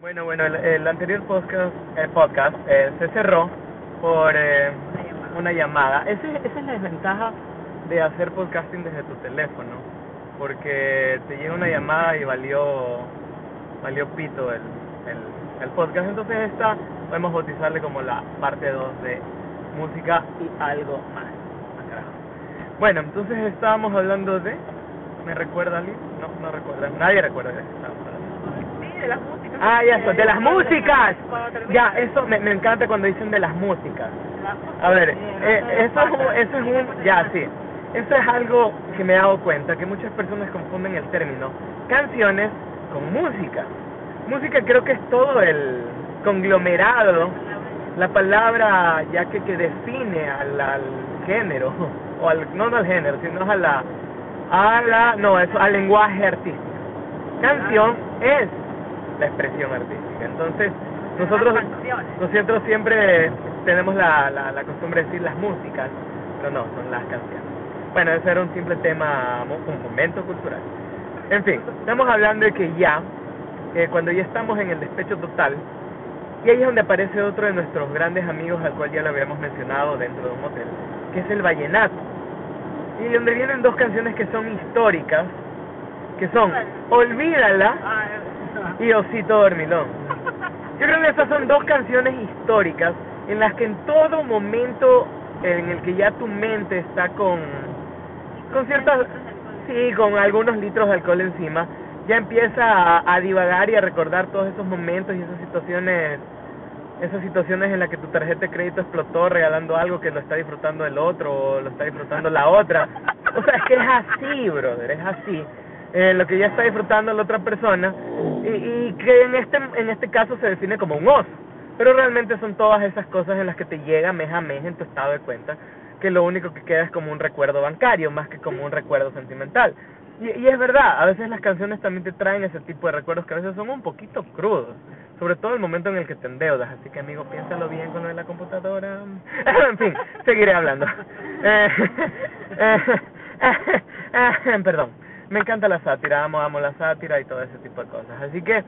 Bueno, bueno, el, el anterior podcast, el podcast eh, se cerró por eh, una llamada. Esa es la desventaja de hacer podcasting desde tu teléfono, porque te llega una llamada y valió valió pito el, el, el podcast. Entonces esta podemos bautizarle como la parte 2 de música y algo más. Bueno, entonces estábamos hablando de... ¿Me recuerda alguien? No, no recuerda. Nadie recuerda de. Sí, de las músicas. Ah, ya, eso, de las músicas. Ya, eso me, me encanta cuando dicen de las músicas. A ver, eh, eso, eso es un... Ya, sí. Eso es algo que me he dado cuenta, que muchas personas confunden el término canciones con música. Música creo que es todo el conglomerado, la palabra ya que, que define al, al género, o al, no, no al género, sino a la, a la, no, eso, al lenguaje artístico. Canción es la expresión artística. Entonces, nosotros, nosotros siempre tenemos la, la, la costumbre de decir las músicas, pero no, son las canciones. Bueno, ese era un simple tema, un momento cultural. En fin, estamos hablando de que ya, eh, cuando ya estamos en el despecho total, y ahí es donde aparece otro de nuestros grandes amigos, al cual ya lo habíamos mencionado dentro de un hotel, que es el vallenato. Y donde vienen dos canciones que son históricas, que son Olvídala Ah, y Osito Dormilón. Yo creo que esas son dos canciones históricas en las que en todo momento en el que ya tu mente está con con ciertas sí con algunos litros de alcohol encima ya empieza a, a divagar y a recordar todos esos momentos y esas situaciones esas situaciones en las que tu tarjeta de crédito explotó regalando algo que lo está disfrutando el otro o lo está disfrutando la otra. O sea es que es así brother es así eh, lo que ya está disfrutando la otra persona y, y que en este en este caso se define como un oso pero realmente son todas esas cosas en las que te llega mes a mes en tu estado de cuenta que lo único que queda es como un recuerdo bancario más que como un recuerdo sentimental y, es verdad, a veces las canciones también te traen ese tipo de recuerdos que a veces son un poquito crudos, sobre todo el momento en el que te endeudas, así que amigo, piénsalo bien con lo de la computadora. en fin, seguiré hablando. Eh, eh, eh, perdón, me encanta la sátira, amo, amo la sátira y todo ese tipo de cosas, así que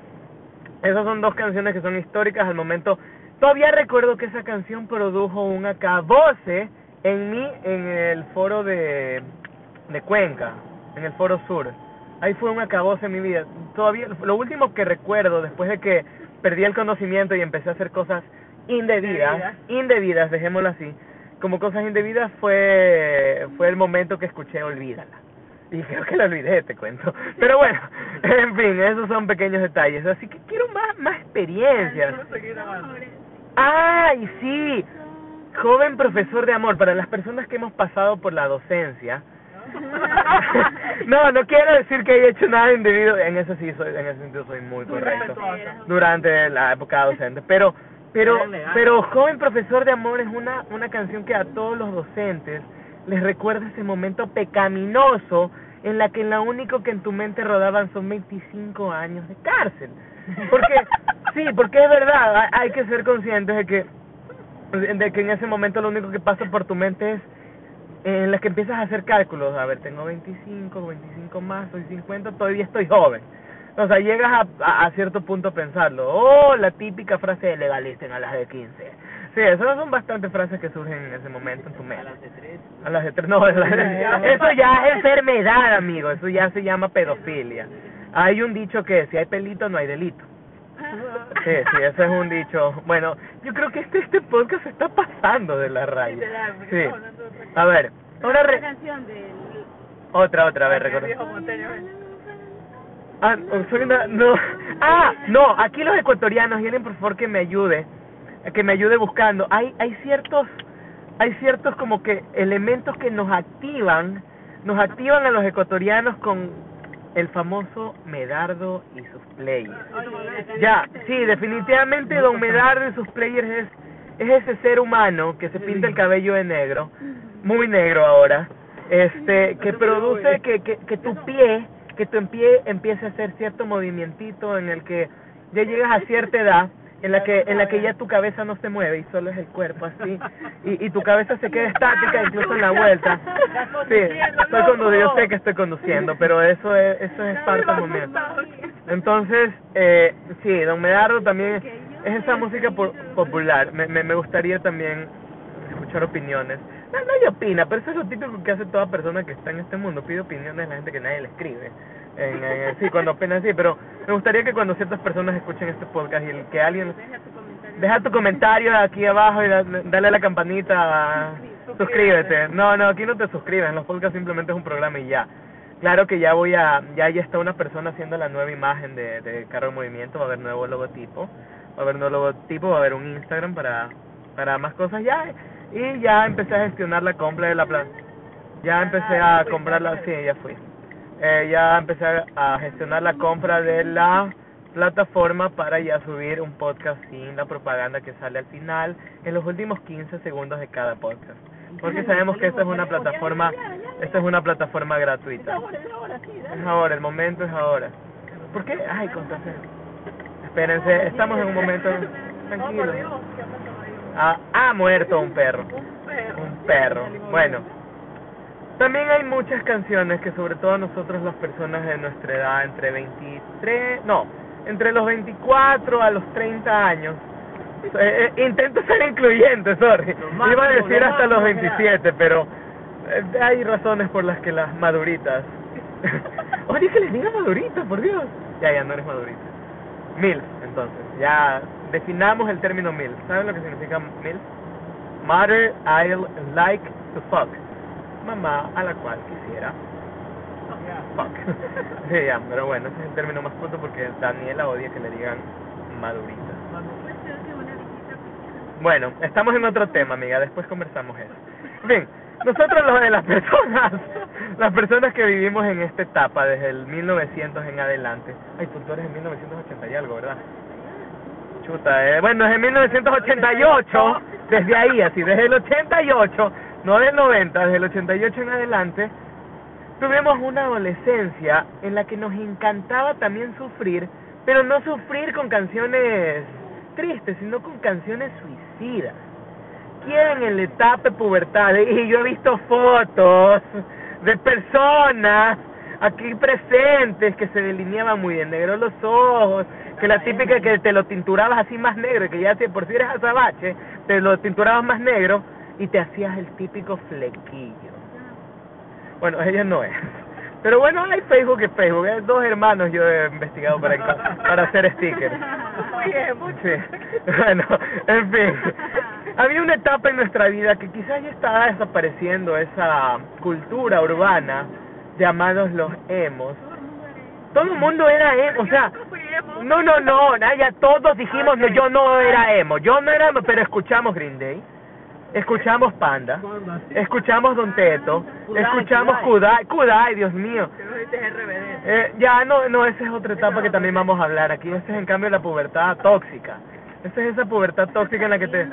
esas son dos canciones que son históricas al momento. Todavía recuerdo que esa canción produjo un acabose en mí en el foro de, de Cuenca, en el foro sur. Ahí fue un acabose en mi vida. Todavía lo último que recuerdo después de que perdí el conocimiento y empecé a hacer cosas indebidas, Indebidas. indebidas, dejémoslo así, como cosas indebidas fue fue el momento que escuché Olvídala. Y creo que la olvidé, te cuento. Pero bueno, en fin, esos son pequeños detalles. Así que quiero más, más experiencias. ¡Ay, sí! Joven profesor de amor, para las personas que hemos pasado por la docencia. no, no quiero decir que haya hecho nada indebido. En eso sí, soy, en ese sentido soy muy correcto. Durante la época docente. Pero, pero, pero joven profesor de amor es una, una canción que a todos los docentes les recuerda ese momento pecaminoso en la que lo único que en tu mente rodaban son 25 años de cárcel. Porque, sí, porque es verdad, hay- que ser conscientes de que, de que en ese momento lo único que pasa por tu mente es en la que empiezas a hacer cálculos, a ver, tengo 25, 25 más, soy 50, todavía estoy joven. O sea, llegas a, a, a cierto punto a pensarlo. Oh, la típica frase de legalisten a las de 15. Sí, esas son bastantes frases que surgen en ese momento en tu mente. de tres. A las de tres, no, a las de- eso ya es enfermedad, amigo, eso ya se llama pedofilia. Hay un dicho que si hay pelito no hay delito. Sí, sí, ese es un dicho. Bueno, yo creo que este este podcast se está pasando de la raya. Sí. A ver, ahora Otra re- canción del otra, otra, a ver, recuerda. Ah, no, soy una- no. Ah, no, aquí los ecuatorianos, vienen por favor que me ayude, que me ayude buscando. Hay hay ciertos hay ciertos como que elementos que nos activan, nos activan a los ecuatorianos con el famoso Medardo y sus players. Ya, sí, definitivamente Don Medardo y sus players es es ese ser humano que se pinta el cabello de negro, muy negro ahora, este que produce que que, que tu pie, que tu pie empiece a hacer cierto movimientito en el que ya llegas a cierta edad en la que en la que ya tu cabeza no se mueve y solo es el cuerpo así y, y tu cabeza se queda estática incluso en la vuelta. Sí, estoy conduciendo, yo sé que estoy conduciendo, pero eso es eso es parte del momento. Entonces, eh, sí, Don Medardo también es esa música po- popular. Me, me, me gustaría también escuchar opiniones. No, nadie opina, pero eso es lo típico que hace toda persona que está en este mundo. Pide opiniones a la gente que nadie le escribe. En, en- sí, cuando opina así, pero me gustaría que cuando ciertas personas escuchen este podcast y el que alguien... Deja tu comentario. Deja tu comentario aquí abajo y da- dale a la campanita. Suscríbete. No, no, aquí no te suscribes. En los podcasts simplemente es un programa y ya. Claro que ya voy a, ya ya está una persona haciendo la nueva imagen de, de Carro en Movimiento, va a haber nuevo logotipo, va a haber nuevo logotipo, va a haber un Instagram para, para más cosas ya, y ya empecé a gestionar la compra de la plata. Ya empecé a comprarla, sí, ya fui. Eh, ya empecé a, gestionar la compra de la plataforma para ya subir un podcast sin la propaganda que sale al final en los últimos 15 segundos de cada podcast. Porque sabemos que esta es una plataforma, esta es una plataforma gratuita. Es ahora, el momento es ahora. ¿Por qué? Ay, contraseña. Espérense, estamos en un momento tranquilo. Ah, ha muerto un perro. Un perro. Un perro. Bueno, también hay muchas canciones que sobre todo nosotros las personas de nuestra edad, entre 23, no, entre los 24 a los 30 años, eh, eh, intento ser incluyente, sorry, máximo, iba a decir hasta los máximo, 27, pero eh, hay razones por las que las maduritas, oye que les diga madurita, por Dios, ya, ya no eres madurita, mil, entonces, ya definamos el término mil, ¿saben lo que significa mil? Mother I'll like to fuck. Mamá a la cual quisiera fuck. sí, ya, pero bueno, ese es el término más punto porque Daniela odia que le digan madurita. Bueno, estamos en otro tema, amiga, después conversamos eso. En fin, nosotros los de las personas, las personas que vivimos en esta etapa desde el 1900 en adelante. Ay, tú, tú eres en 1980 y algo, ¿verdad? Eh. bueno, desde 1988, desde ahí, así, desde el 88, no del 90, desde el 88 en adelante, tuvimos una adolescencia en la que nos encantaba también sufrir, pero no sufrir con canciones tristes, sino con canciones suicidas. ¿Quién en la etapa pubertad? Y yo he visto fotos de personas aquí presentes que se delineaban muy de negro los ojos, que la típica que te lo tinturabas así más negro, que ya si por si eres azabache, te lo tinturabas más negro y te hacías el típico flequillo. Bueno, ella no es. Pero bueno, hay Facebook y Facebook. Hay dos hermanos yo he investigado para, para hacer stickers. Muy bien, muy Sí. Bueno, en fin. Había una etapa en nuestra vida que quizás ya estaba desapareciendo esa cultura urbana llamados los emos. Todo el mundo era emo, o sea, no, no, no, Naya, todos dijimos, no, yo no era emo, yo no era emo, pero escuchamos Green Day, escuchamos Panda, escuchamos Don Teto, Kudai, escuchamos Kudai. Kudai, Dios mío. Eh, ya, no, no, esa es otra etapa que también vamos a hablar aquí. Esta es en cambio la pubertad tóxica. Esta es esa pubertad tóxica en la que te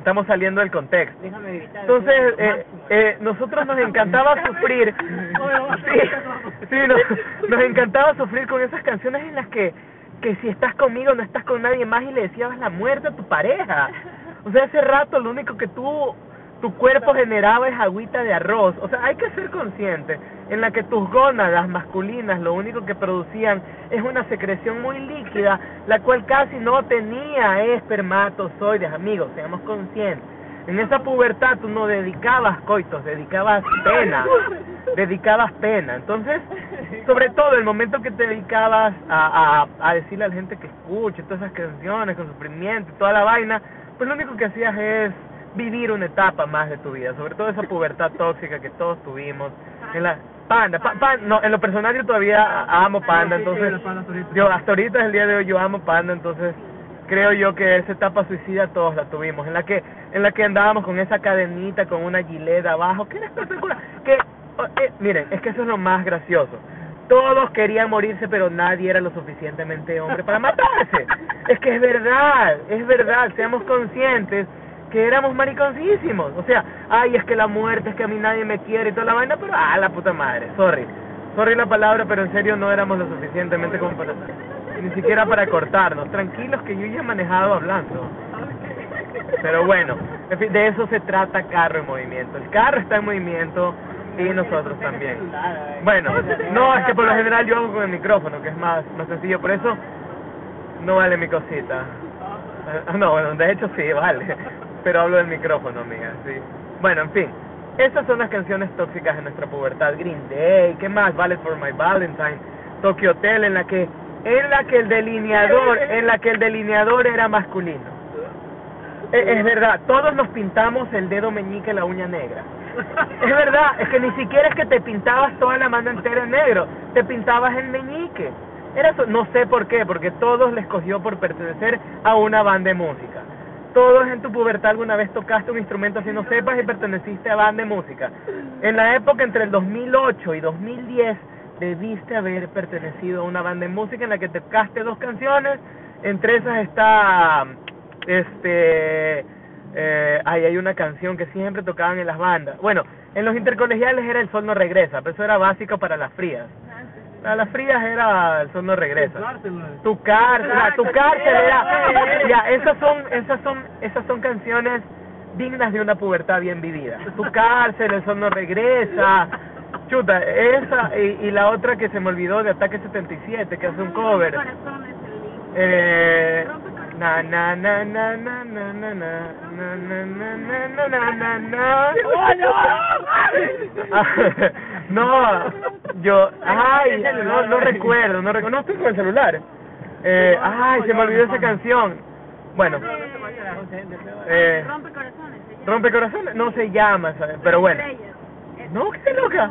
estamos saliendo del contexto. Entonces, eh, eh, nosotros nos encantaba sufrir. Sí, sí, nos, nos encantaba sufrir con esas canciones en las que, que si estás conmigo no estás con nadie más y le decías la muerte a tu pareja. O sea, ese rato lo único que tú, tu cuerpo generaba es agüita de arroz. O sea, hay que ser consciente en la que tus gónadas masculinas lo único que producían es una secreción muy líquida, la cual casi no tenía espermatozoides, amigos, seamos conscientes. En esa pubertad tú no dedicabas coitos, dedicabas pena, dedicabas pena. Entonces, sobre todo el momento que te dedicabas a, a, a decirle a la gente que escuche todas esas canciones con sufrimiento y toda la vaina, pues lo único que hacías es vivir una etapa más de tu vida, sobre todo esa pubertad tóxica que todos tuvimos. En la panda, pa- no, en lo personal yo todavía amo panda, entonces yo hasta ahorita es el día de hoy yo amo panda, entonces creo yo que esa etapa suicida todos la tuvimos, en la que en la que andábamos con esa cadenita con una gilet abajo, que era espectacular, que oh, eh, miren, es que eso es lo más gracioso. Todos querían morirse, pero nadie era lo suficientemente hombre para matarse. Es que es verdad, es verdad, seamos conscientes que éramos mariconcísimos. O sea, ay, es que la muerte, es que a mí nadie me quiere y toda la vaina, pero ah, la puta madre, sorry. Sorry la palabra, pero en serio no éramos lo suficientemente como para... Ni siquiera para cortarnos. Tranquilos que yo ya he manejado hablando. Pero bueno, de eso se trata Carro en Movimiento. El carro está en movimiento Y nosotros también. Bueno, no, es que por lo general yo hago con el micrófono, que es más, más sencillo, por eso no vale mi cosita. Ah, No, bueno, de hecho sí, vale. Pero hablo del micrófono, amiga, sí. Bueno, en fin. Esas son las canciones tóxicas de nuestra pubertad. Green Day, ¿qué más? Ballet for My Valentine, Tokyo Hotel, en la que en la que el delineador, en la que el delineador era masculino. Es verdad, todos nos pintamos el dedo meñique la uña negra. Es verdad, es que ni siquiera es que te pintabas toda la mano entera en negro, te pintabas el meñique. Era no sé por qué, porque todos les cogió por pertenecer a una banda de música. Todos en tu pubertad alguna vez tocaste un instrumento así no sepas y perteneciste a banda de música. En la época entre el 2008 y 2010 debiste haber pertenecido a una banda de música en la que tocaste dos canciones. Entre esas está, este, eh, ahí hay una canción que siempre tocaban en las bandas. Bueno, en los intercolegiales era El Sol no regresa, pero eso era básico para las frías. Para las frías era El Sol no regresa. Tu cárcel, ah, tu cárcel era. Ya, esas son, esas son, esas son canciones dignas de una pubertad bien vivida. Tu cárcel, el sol no regresa. Chuta, esa y, y la otra que se me olvidó de Ataque 77, que hace un cover. Eh. Na na na na na na na na na na na na na na Ah, no yo ay no no recuerdo no recuerdo no estoy con el celular eh, ay se me olvidó esa canción bueno eh, Rompe corazones. rompe corazones no se llama ¿sabes? pero bueno no qué loca.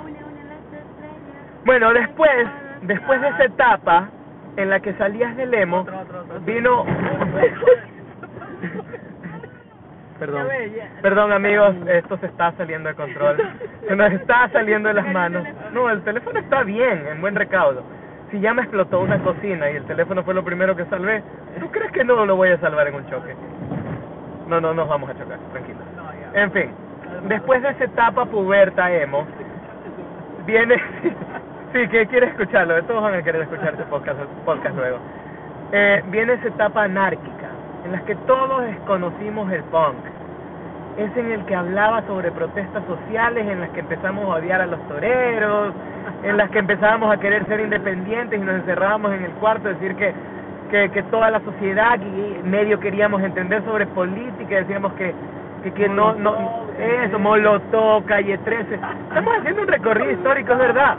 Bueno, después, después de esa etapa en la que salías del emo, vino... Perdón, perdón amigos, esto se está saliendo de control, se nos está saliendo de las manos. No, el teléfono está bien, en buen recaudo. Si ya me explotó una cocina y el teléfono fue lo primero que salvé, ¿tú crees que no lo voy a salvar en un choque? No, no nos vamos a chocar, tranquilo. En fin, después de esa etapa puberta emo, viene sí que quiere escucharlo todos van a querer escuchar este podcast, podcast luego eh, viene esa etapa anárquica en la que todos desconocimos el punk es en el que hablaba sobre protestas sociales en las que empezamos a odiar a los toreros en las que empezábamos a querer ser independientes y nos encerrábamos en el cuarto decir que que, que toda la sociedad y medio queríamos entender sobre política decíamos que que, que no, no, eso, Molotov, Calle 13. Estamos haciendo un recorrido histórico, es verdad.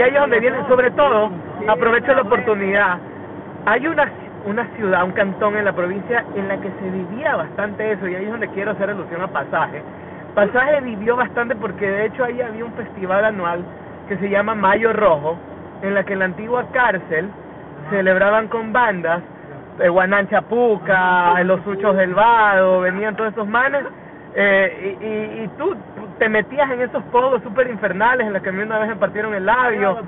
Y ahí es donde viene, sobre todo, aprovecho la oportunidad. Hay una, una ciudad, un cantón en la provincia en la que se vivía bastante eso, y ahí es donde quiero hacer alusión a Pasaje. Pasaje vivió bastante porque de hecho ahí había un festival anual que se llama Mayo Rojo, en la que en la antigua cárcel celebraban con bandas de Guananchapuca, Los Suchos del Vado, venían todos esos manes, eh, y, y, y tú te metías en esos podos súper infernales en los que a mí una vez me partieron el labio,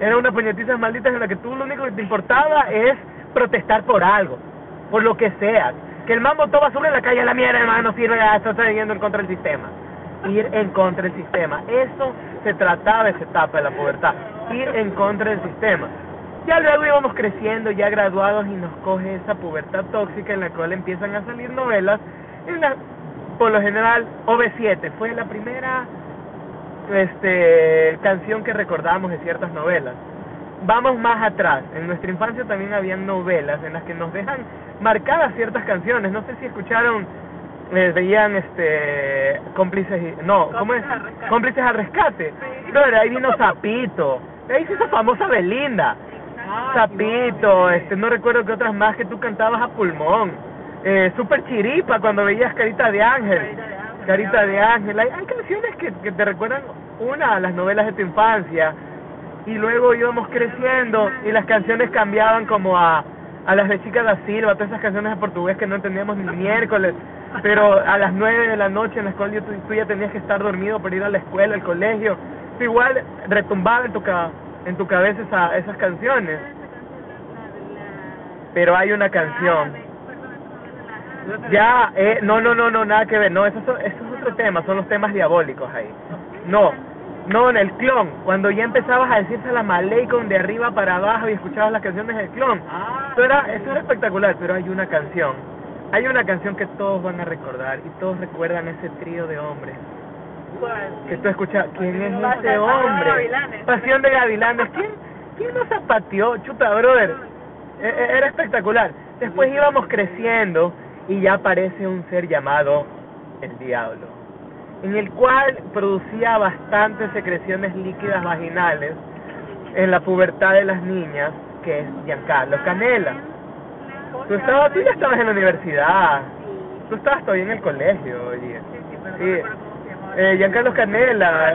era una puñetiza malditas en la que tú lo único que te importaba es protestar por algo, por lo que sea, que el mambo todo basura en la calle, la mierda hermano, no sirve, ya estás yendo en contra del sistema, ir en contra del sistema, eso se trataba de esa etapa de la pubertad, ir en contra del sistema. Ya luego íbamos creciendo, ya graduados, y nos coge esa pubertad tóxica en la cual empiezan a salir novelas. En la, por lo general, OV7 fue la primera este, canción que recordamos de ciertas novelas. Vamos más atrás. En nuestra infancia también habían novelas en las que nos dejan marcadas ciertas canciones. No sé si escucharon, eh, veían este cómplices, y- no, ¿cómo es? Cómplices al rescate. No, ahí vino Zapito. Ahí hizo famosa Belinda. Zapito, este, no recuerdo que otras más que tú cantabas a pulmón. Eh, Super Chiripa cuando veías Carita de Ángel. Carita de Ángel. Hay, hay canciones que, que te recuerdan una a las novelas de tu infancia. Y luego íbamos creciendo y las canciones cambiaban como a, a las de Chica da Silva, todas esas canciones de portugués que no entendíamos ni miércoles. Pero a las nueve de la noche en la escuela tú, tú ya tenías que estar dormido para ir a la escuela, al colegio. Tú igual retumbaba en tu, ca- en tu cabeza esa, esas canciones. Pero hay una canción. Ya, eh, no, no, no, no, nada que ver, no, eso, eso es otro tema, son los temas diabólicos ahí. No, no, en el clon, cuando ya empezabas a decirse la Malecon de arriba para abajo y escuchabas las canciones del clon, eso era, eso era espectacular, pero hay una canción, hay una canción que todos van a recordar y todos recuerdan ese trío de hombres, que tú escuchas, ¿quién es ese hombre? Pasión de Gavilanes. ¿Quién, quién nos zapateó? Chuta, brother. E- e- Era espectacular. Después íbamos creciendo y ya aparece un ser llamado el diablo, en el cual producía bastantes secreciones líquidas vaginales en la pubertad de las niñas, que es Giancarlo Canela. Tú, estabas, tú ya estabas en la universidad, tú estabas todavía en el colegio, oye. Sí. Eh, Giancarlo Canela,